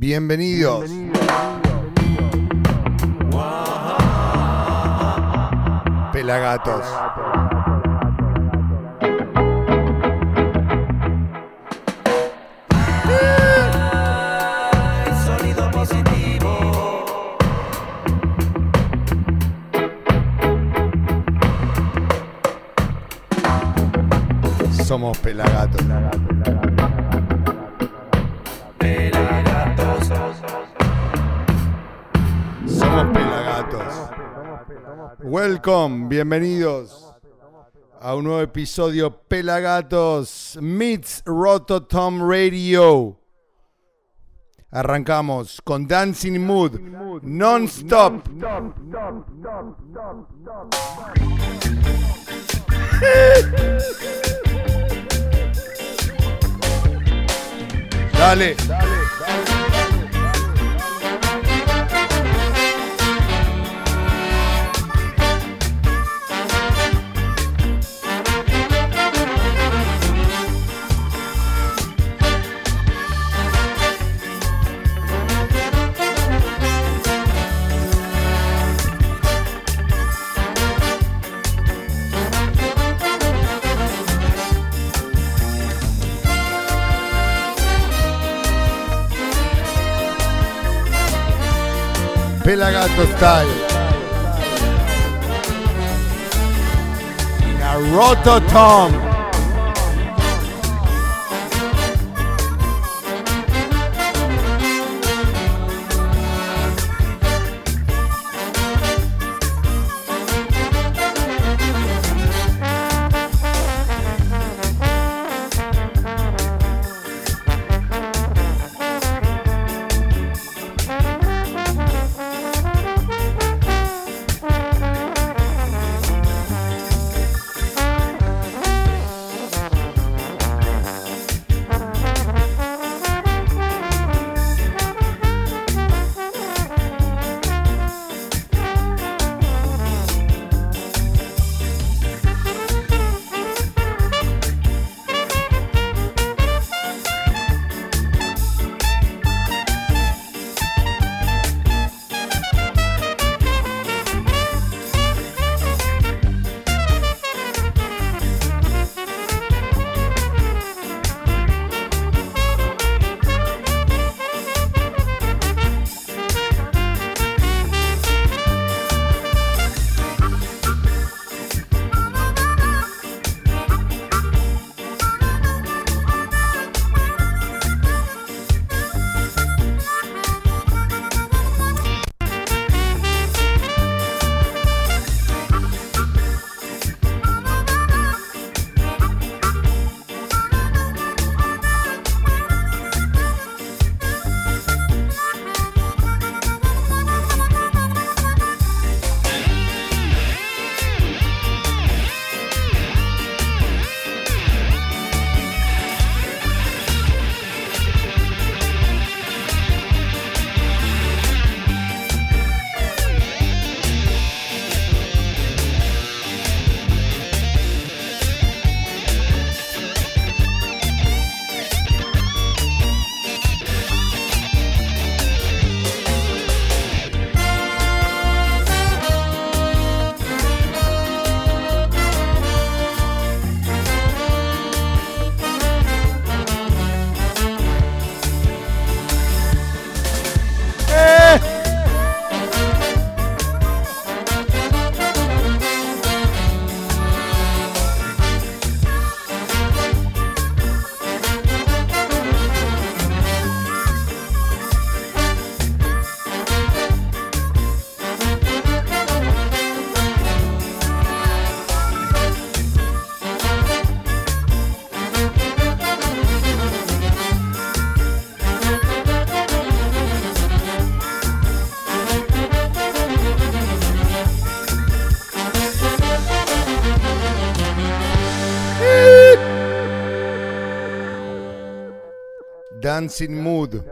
Bienvenidos. Pelagatos. Sonido positivo. Somos Pelagatos. Pelagatos. Welcome, bienvenidos a un nuevo episodio Pelagatos Meets Rototom Radio. Arrancamos con Dancing Mood, non-stop. Dale. Pelagato Style. Naruto Tom. ¡Eh! Mood,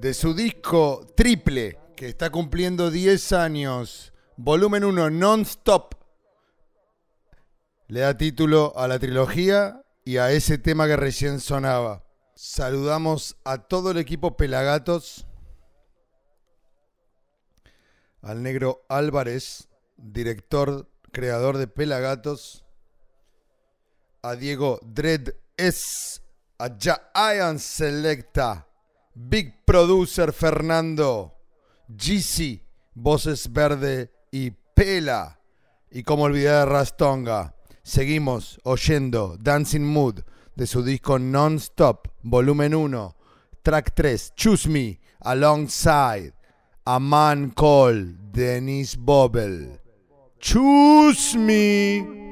de su disco Triple, que está cumpliendo 10 años, volumen 1, Non-Stop, le da título a la trilogía y a ese tema que recién sonaba. Saludamos a todo el equipo Pelagatos, al negro Álvarez, director, creador de Pelagatos, a Diego Dredd S a Giant Selecta, Big Producer Fernando, GC, Voces Verde y Pela. Y como olvidar de Rastonga, seguimos oyendo Dancing Mood de su disco Non-Stop, volumen 1, track 3, Choose Me, alongside A Man Called Dennis Bobel. Choose Me.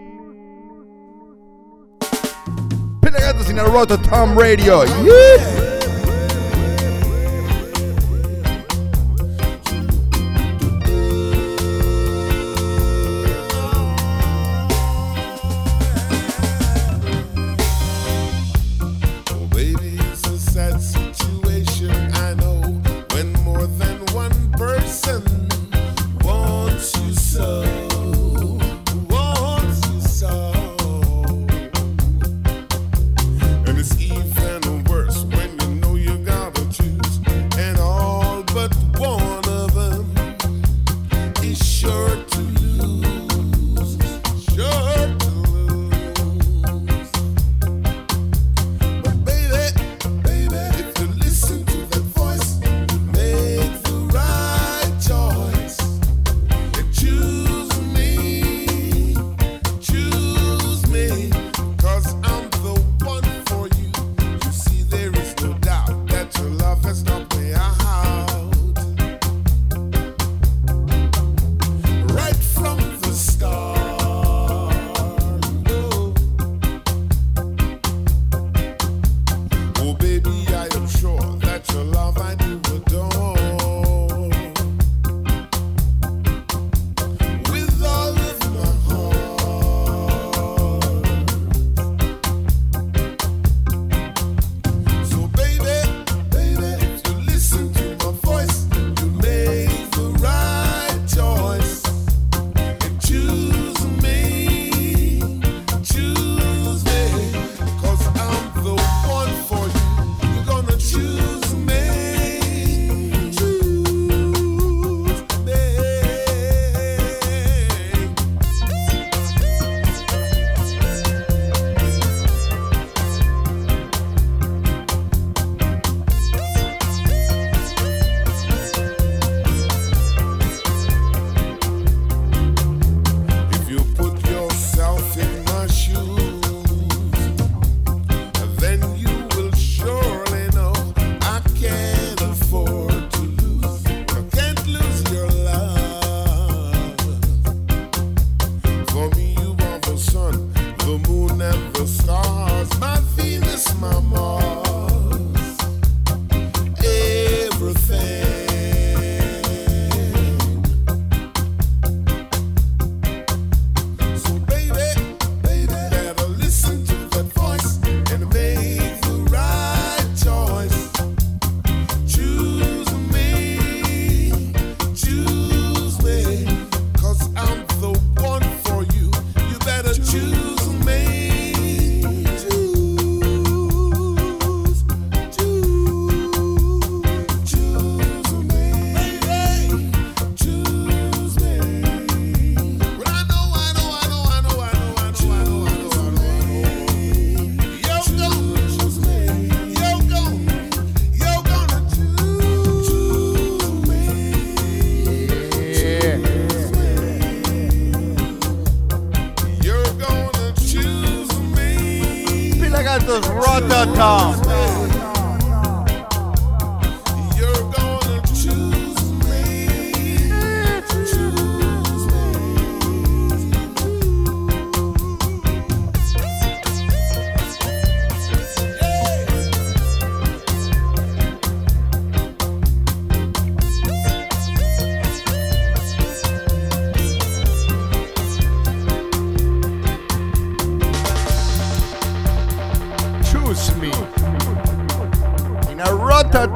negatives in a row to Tom Radio.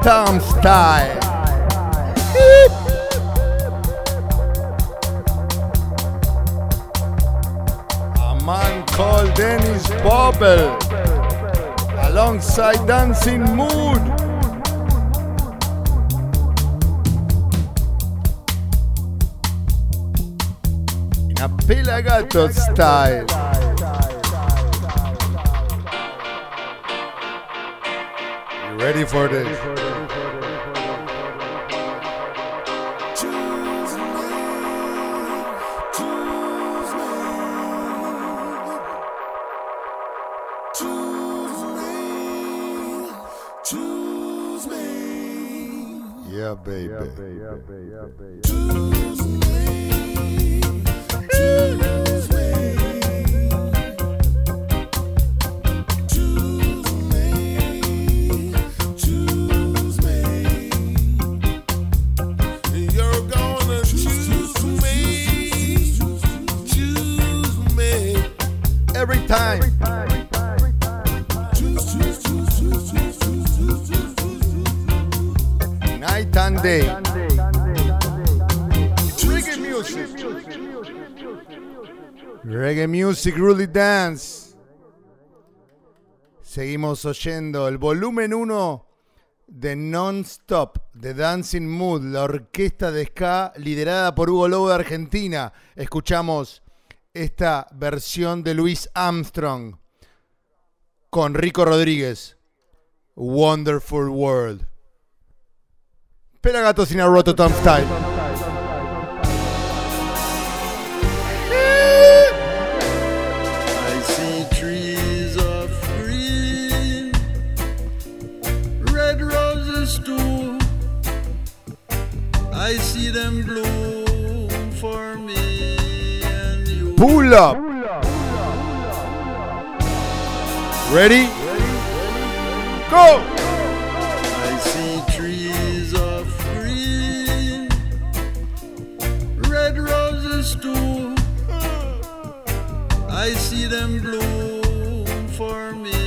Tom style. A man called Dennis Bobble, alongside Dancing Mood. In a Pelagato style. You ready for this. Music, really dance. Seguimos oyendo el volumen 1 de Non-Stop, de Dancing Mood, la orquesta de ska liderada por Hugo Lobo de Argentina. Escuchamos esta versión de Louis Armstrong con Rico Rodríguez. Wonderful World. Pelagatos in a Rototom style. I see them bloom for me and you. Pull up. Ready? Go! I see trees of green, red roses too. I see them bloom for me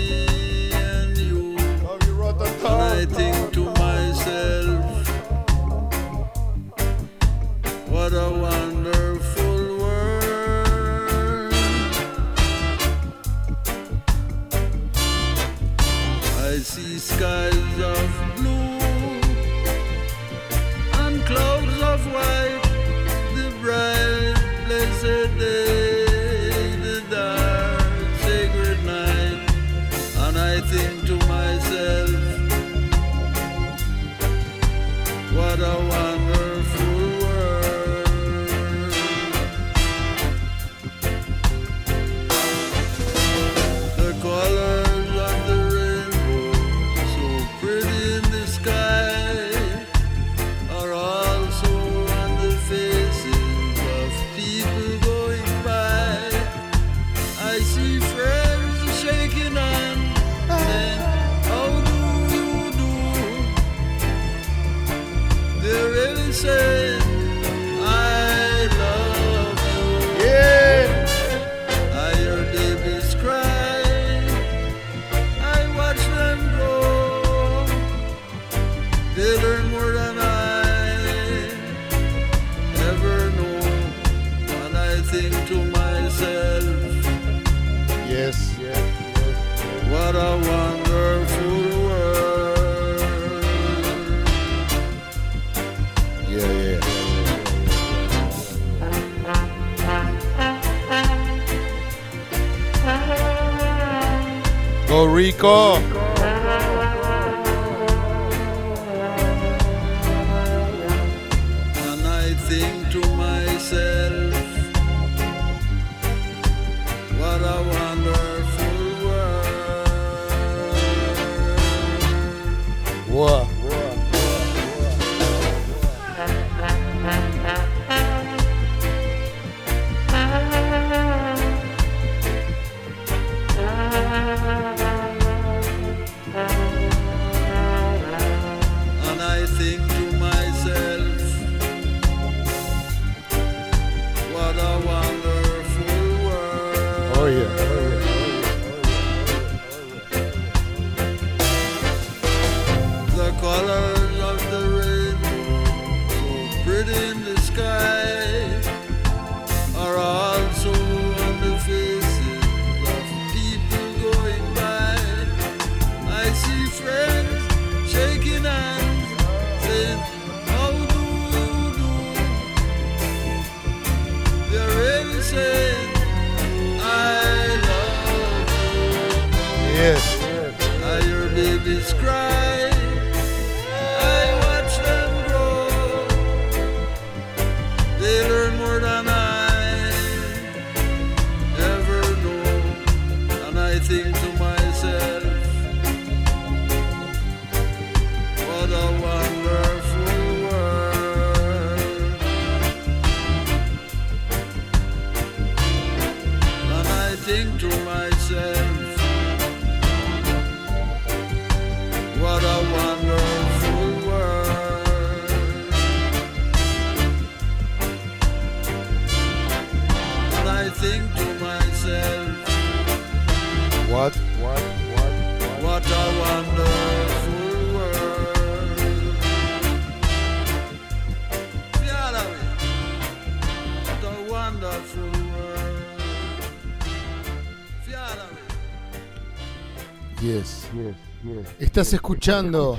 Estás escuchando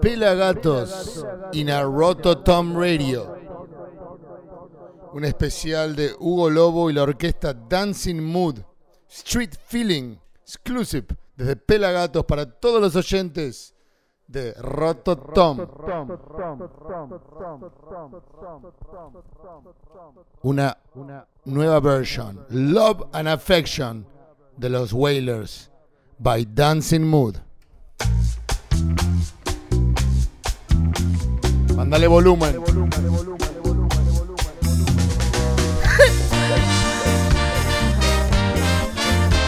Pelagatos in a Rototom Radio. Un especial de Hugo Lobo y la orquesta Dancing Mood. Street Feeling Exclusive desde Pelagatos para todos los oyentes de Rototom. Una nueva versión, Love and Affection de los Wailers by Dancing Mood. Mándale volumen.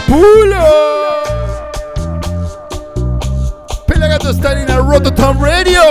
¡Pulo! Pelagato está en a Rototom Radio.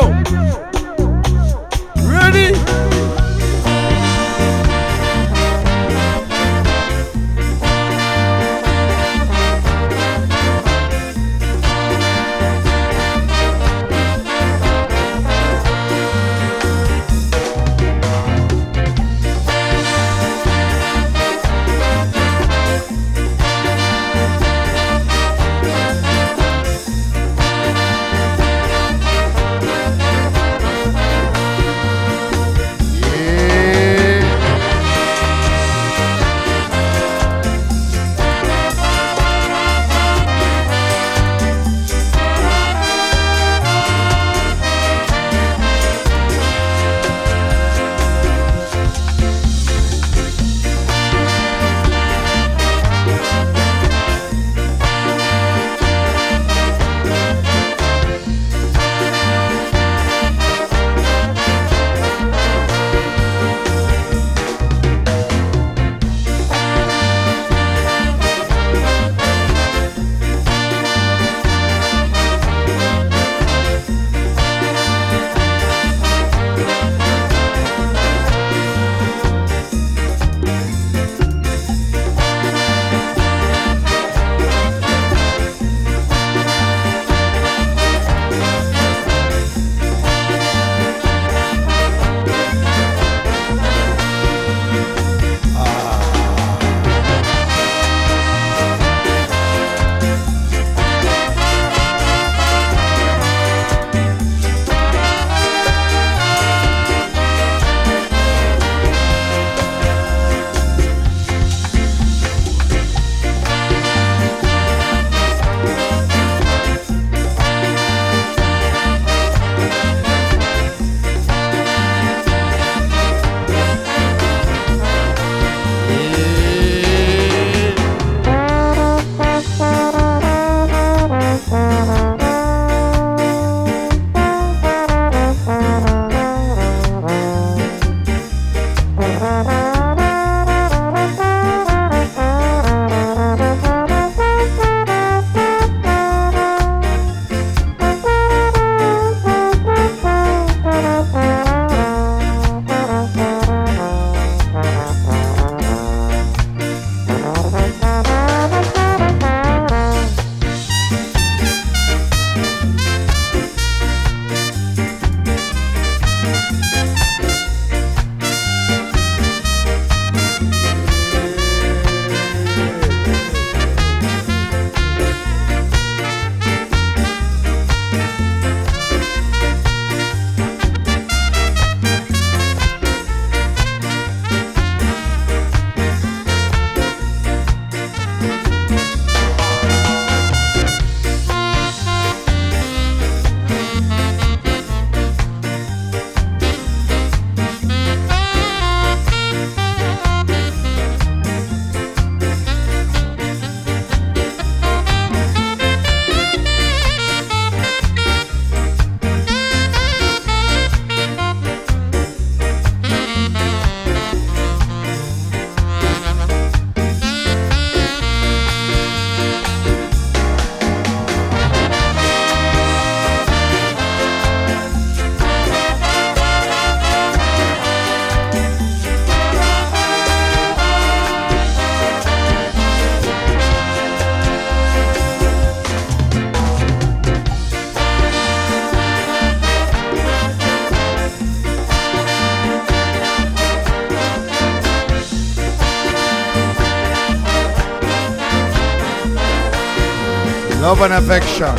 Love and Affection.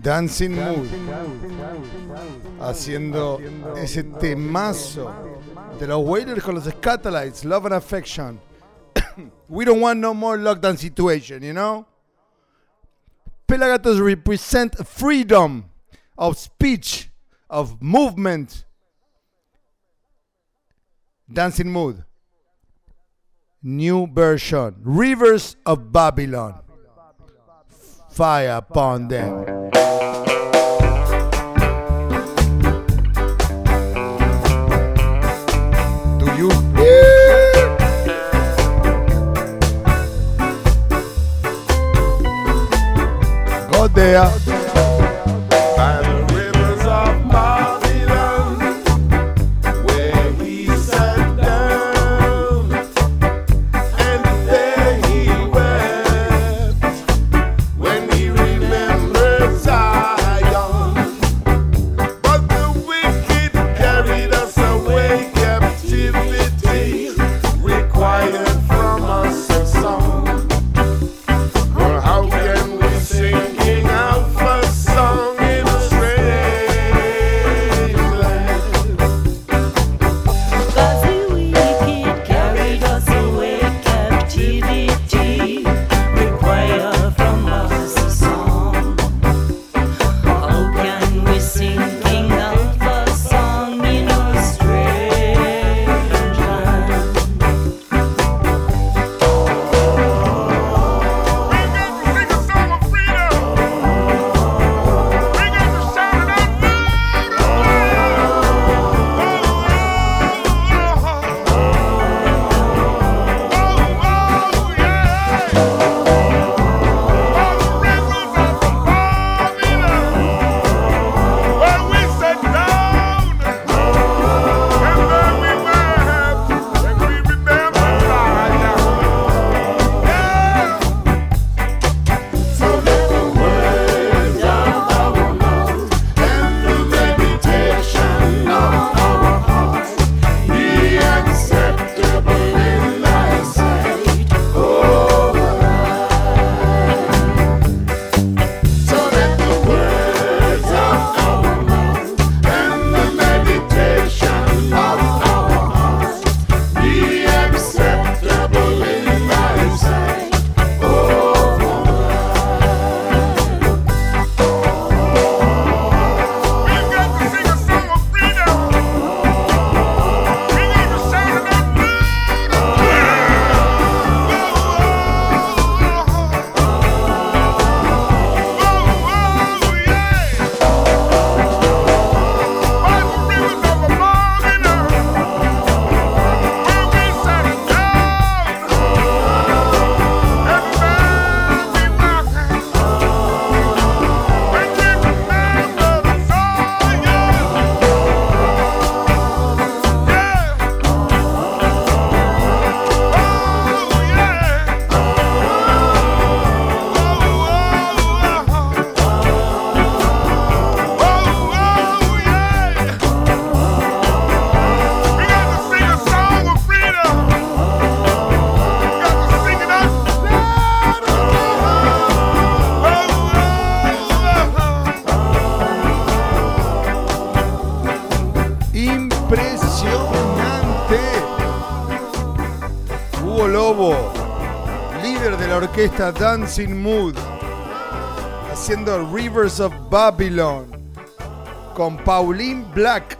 Dancing Mood. Haciendo ese temazo. De los Wailers con los Scatolites, Love and Affection. we don't want no more lockdown situation, you know? Pelagatos represent freedom of speech, of movement, dancing mood. New version, Rivers of Babylon. Fire upon them. there. esta Dancing Mood, haciendo Rivers of Babylon, con Pauline Black,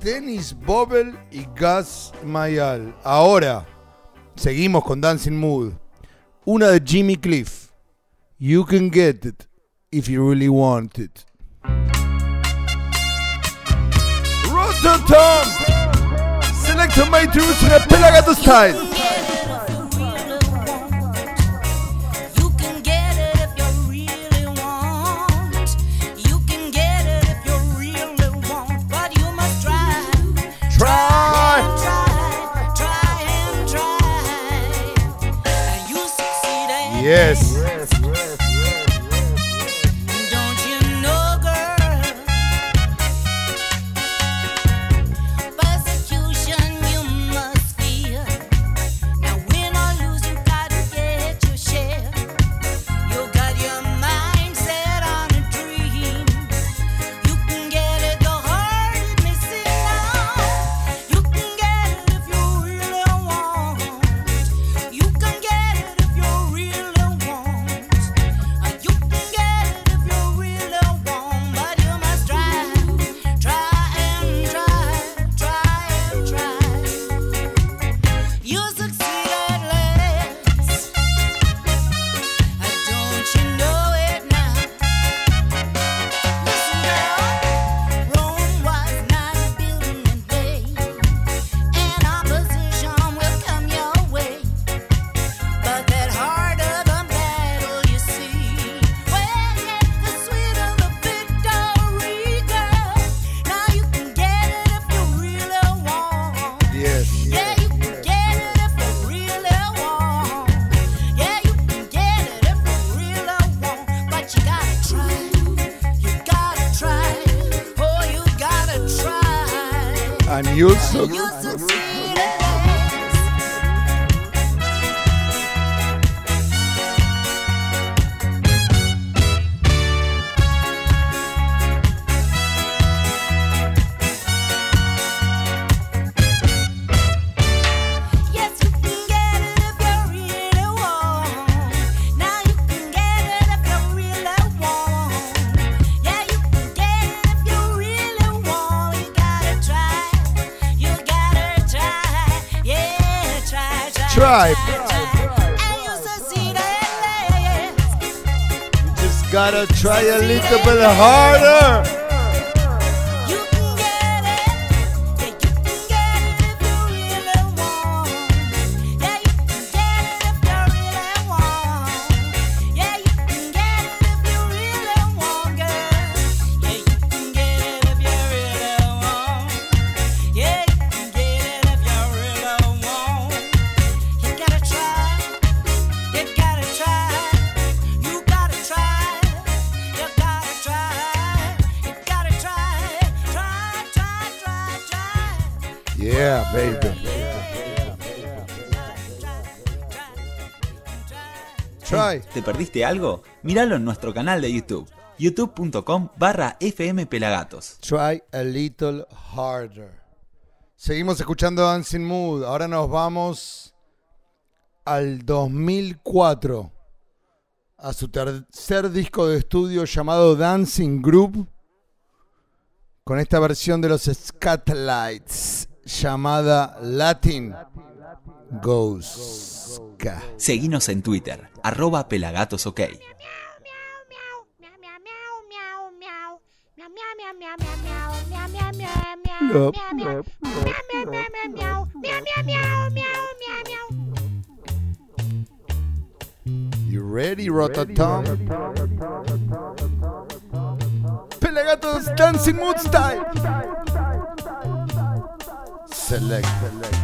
Dennis Bobel y Gus Mayal. Ahora, seguimos con Dancing Mood. Una de Jimmy Cliff. You can get it if you really want it. Rototom! Select my truth in style! Yes. heart. ¿Te perdiste algo? Míralo en nuestro canal de YouTube, youtube.com barra fmpelagatos. Try a little harder. Seguimos escuchando Dancing Mood. Ahora nos vamos al 2004, a su tercer disco de estudio llamado Dancing Group, con esta versión de los Scatlights llamada Latin, Latin, Ghost. K. Seguinos en Twitter, arroba pelagatosok. You ready, Rototom? Pelagatos Dancing Mood Style! Select, select.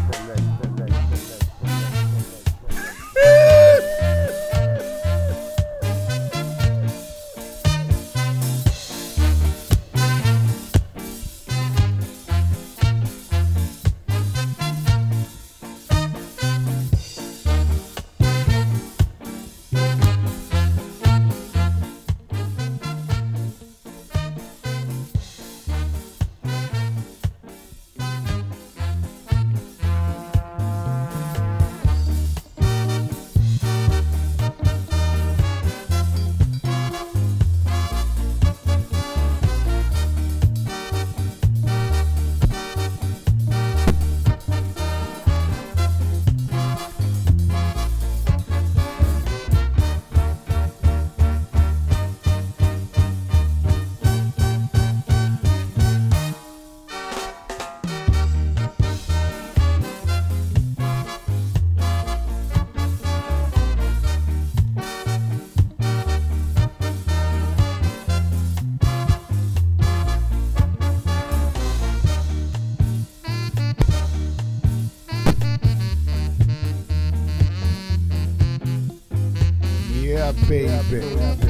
bit.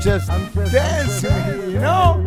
I'm just, dancing, you know?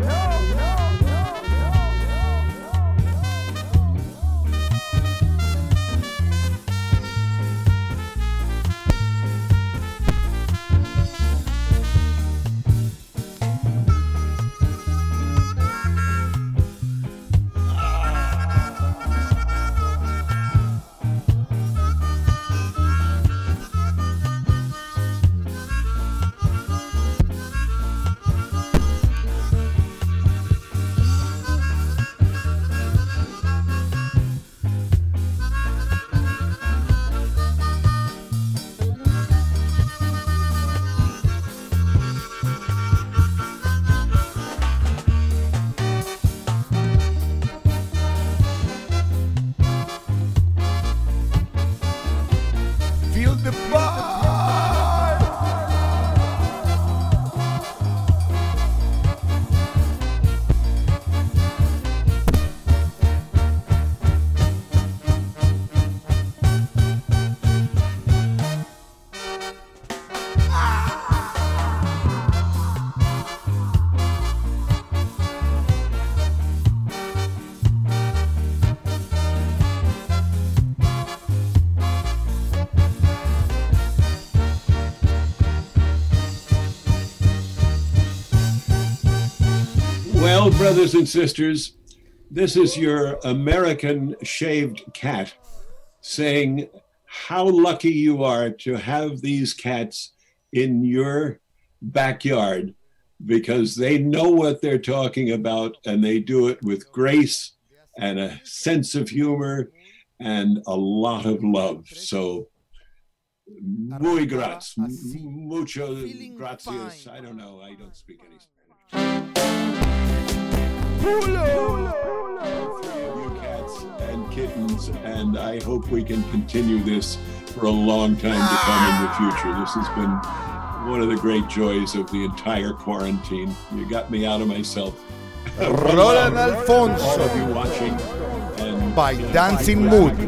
Brothers and sisters, this is your American shaved cat saying how lucky you are to have these cats in your backyard because they know what they're talking about and they do it with grace and a sense of humor and a lot of love. So, muy gracias. Mucho gracias. I don't know. I don't speak any Spanish. You cats and kittens, and I hope we can continue this for a long time to come in the future. This has been one of the great joys of the entire quarantine. You got me out of myself. Roland All Alfonso of you watching. And, by uh, Dancing back Mood.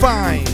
Fine.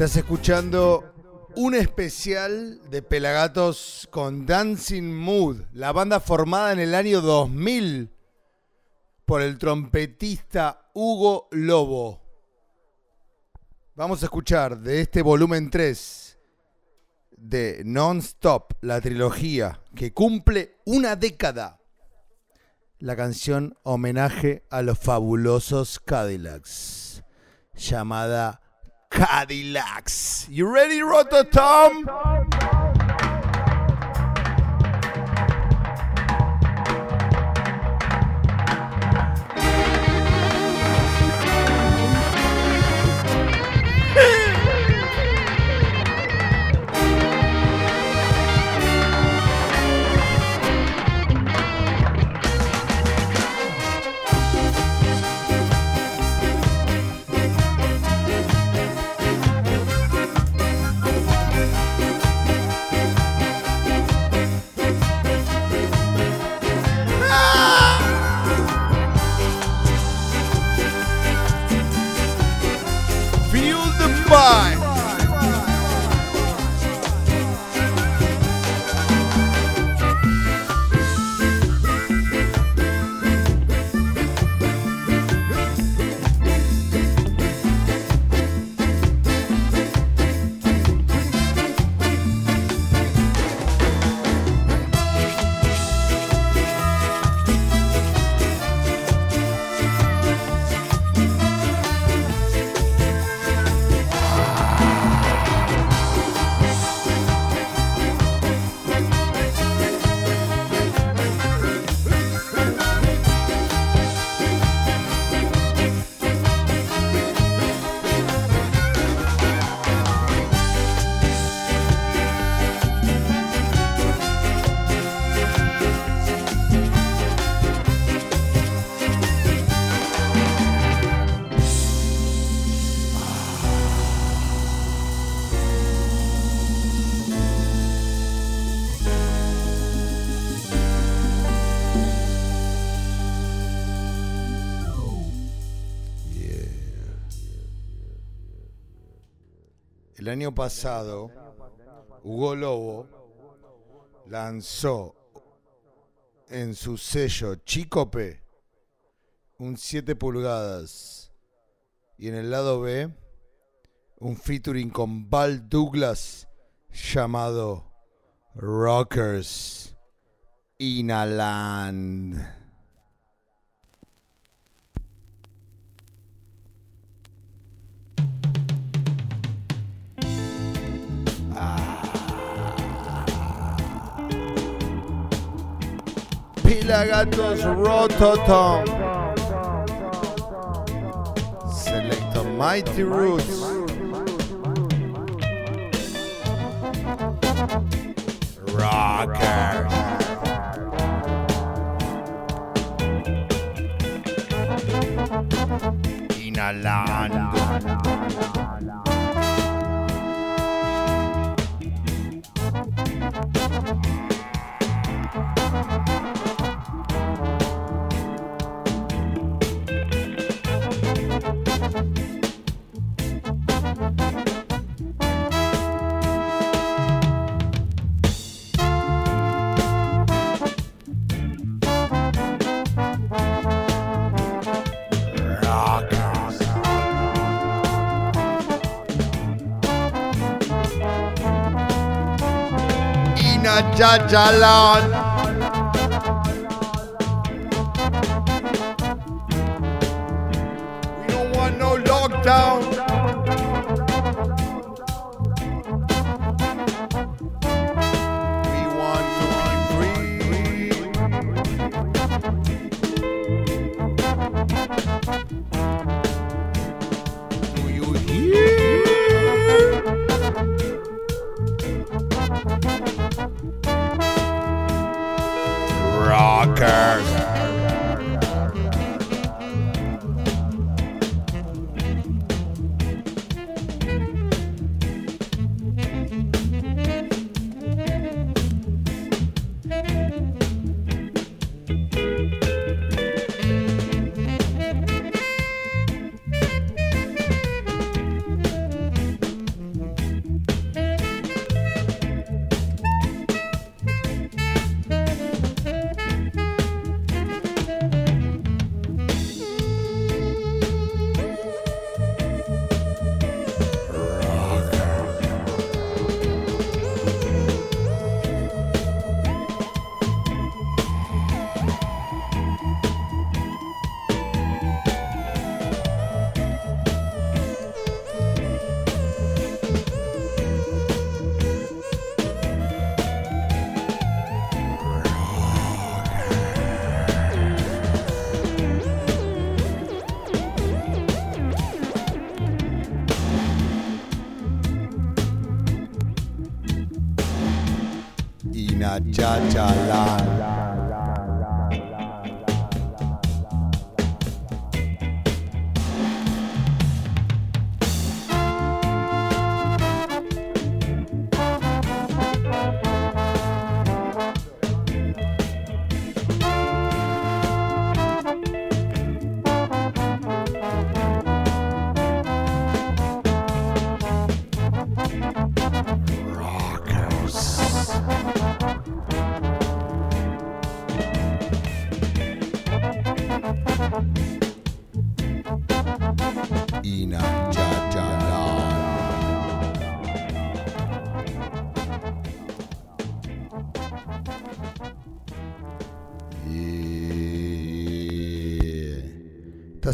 Estás escuchando un especial de Pelagatos con Dancing Mood, la banda formada en el año 2000 por el trompetista Hugo Lobo. Vamos a escuchar de este volumen 3 de Non-Stop, la trilogía que cumple una década. La canción homenaje a los fabulosos Cadillacs, llamada Cadillacs. You ready, Rototom? Feel año pasado, Hugo Lobo lanzó en su sello Chicope un 7 pulgadas y en el lado B un featuring con Val Douglas llamado Rockers Inaland. Pelagatos Rototom. Select a Mighty Roots. Rockers. Inhalando. Jajalan. 查查啦。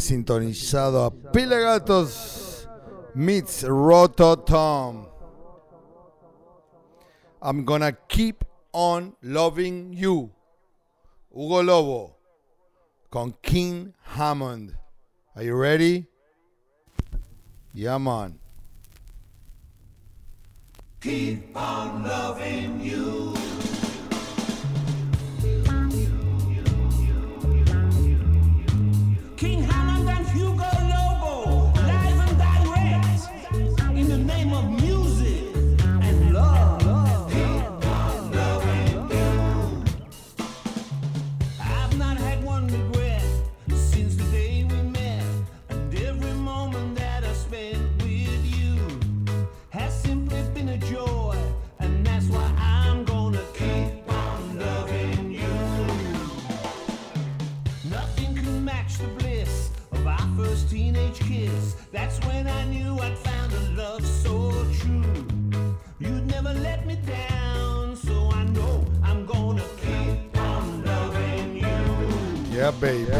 sintonizado a Pelagatos meets Rototom. I'm gonna keep on loving you. Hugo Lobo con King Hammond. Are you ready? Yeah, man. Keep on loving you.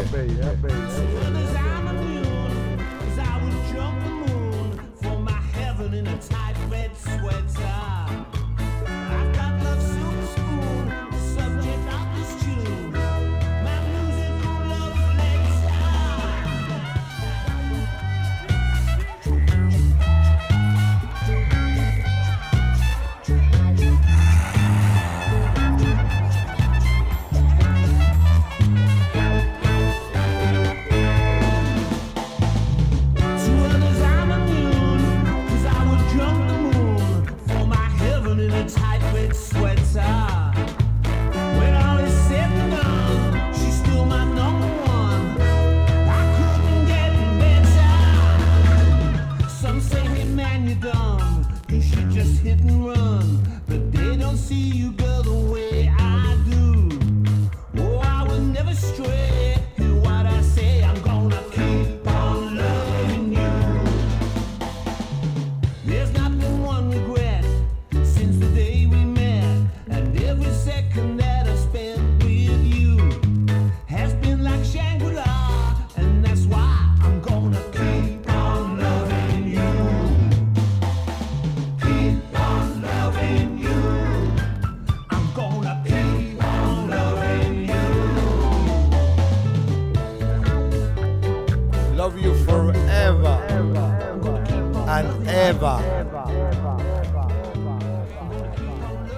bem, é bem. never.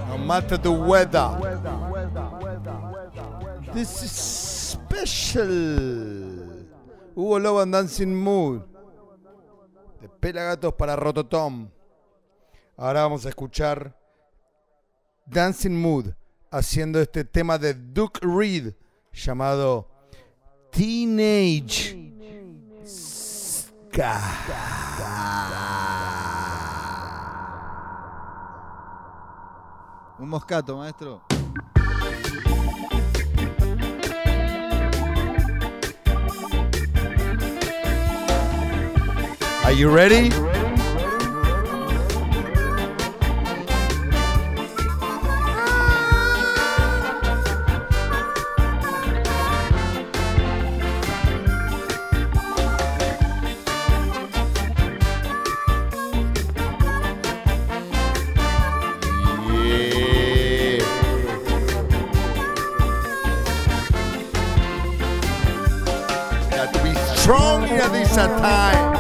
No matter the weather. This is special. Hugo Lobo and Dancing Mood. De Pelagatos para Rototom. Ahora vamos a escuchar Dancing Mood haciendo este tema de Duke Reed llamado Teenage Ska. Un moscato, maestro. Are you ready? Satan.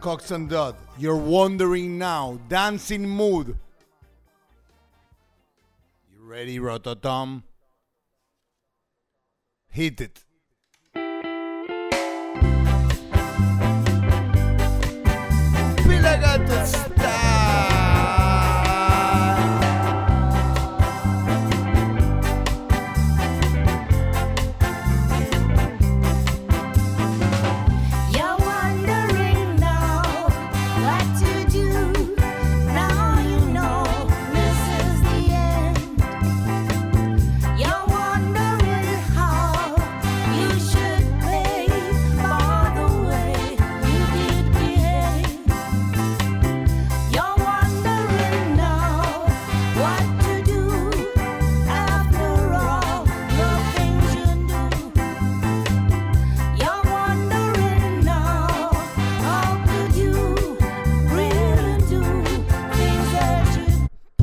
Cox and Dodd, you're wandering now, dancing mood. You ready, Rototom? Hit it. Pila.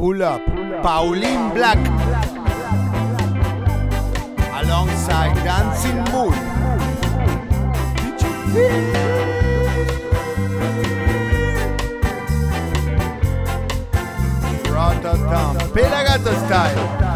Pull up. Pauline Black. Alongside Dancing Moon. Did you feel? Rotterdam. Pelagato style.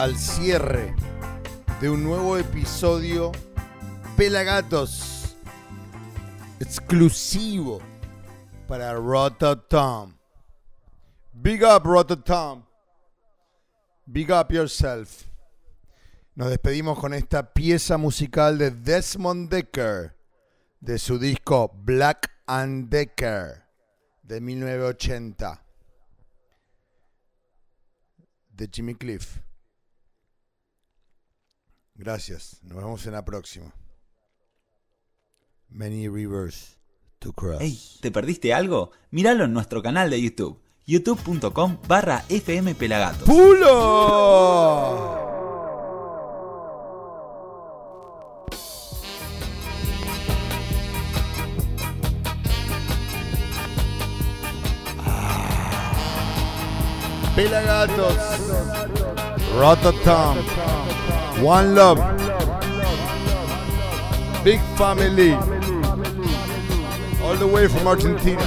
al cierre de un nuevo episodio Pelagatos exclusivo para Rototom. Big up Rototom. Big up yourself. Nos despedimos con esta pieza musical de Desmond Decker de su disco Black and Decker de 1980 de Jimmy Cliff. Gracias. Nos vemos en la próxima. Many Rivers to Cross. Hey, ¿te perdiste algo? Míralo en nuestro canal de YouTube. youtube.com barra fmpelagatos. ¡Pulo! Pelagatos. Rototom. One love. Big family. All the way from Argentina.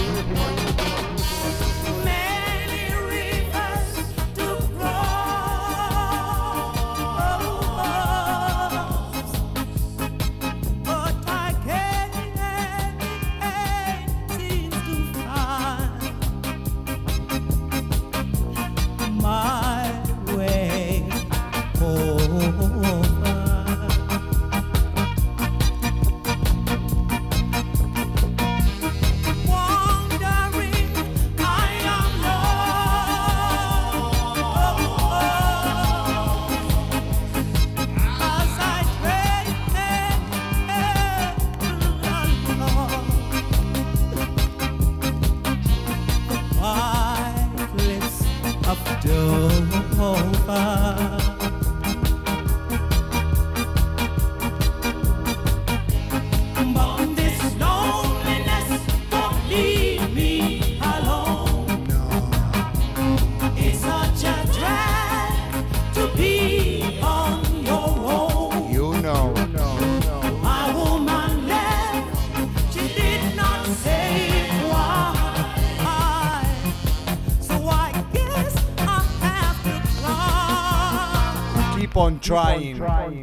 trying. Trying.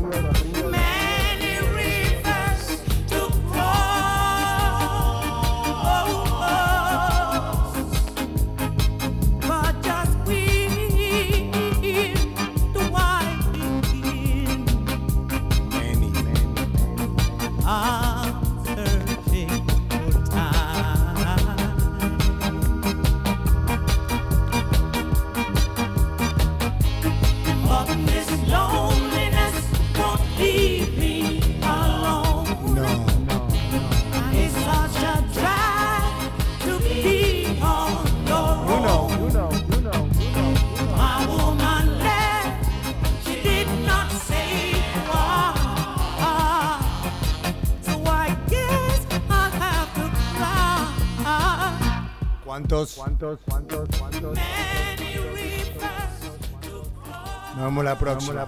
próxima.